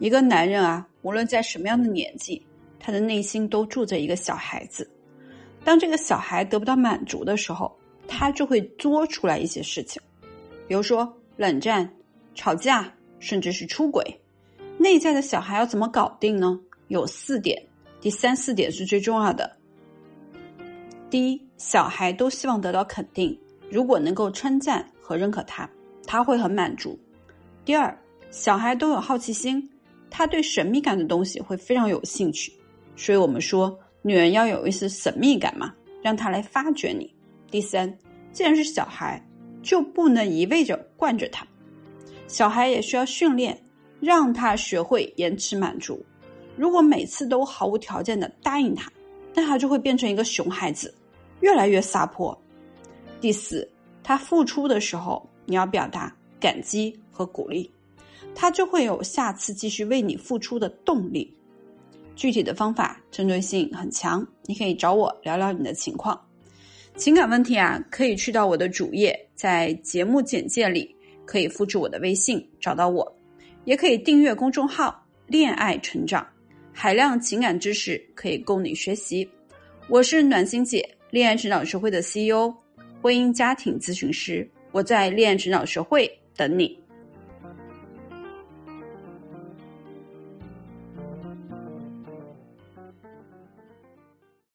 一个男人啊，无论在什么样的年纪，他的内心都住着一个小孩子。当这个小孩得不到满足的时候，他就会作出来一些事情，比如说冷战、吵架，甚至是出轨。内在的小孩要怎么搞定呢？有四点，第三四点是最重要的。第一，小孩都希望得到肯定，如果能够称赞和认可他，他会很满足。第二，小孩都有好奇心。他对神秘感的东西会非常有兴趣，所以我们说女人要有一丝神秘感嘛，让他来发掘你。第三，既然是小孩，就不能一味着惯着他，小孩也需要训练，让他学会延迟满足。如果每次都毫无条件的答应他，那他就会变成一个熊孩子，越来越撒泼。第四，他付出的时候，你要表达感激和鼓励。他就会有下次继续为你付出的动力。具体的方法针对性很强，你可以找我聊聊你的情况。情感问题啊，可以去到我的主页，在节目简介里可以复制我的微信找到我，也可以订阅公众号“恋爱成长”，海量情感知识可以供你学习。我是暖心姐，恋爱成长学会的 CEO，婚姻家庭咨询师。我在恋爱成长学会等你。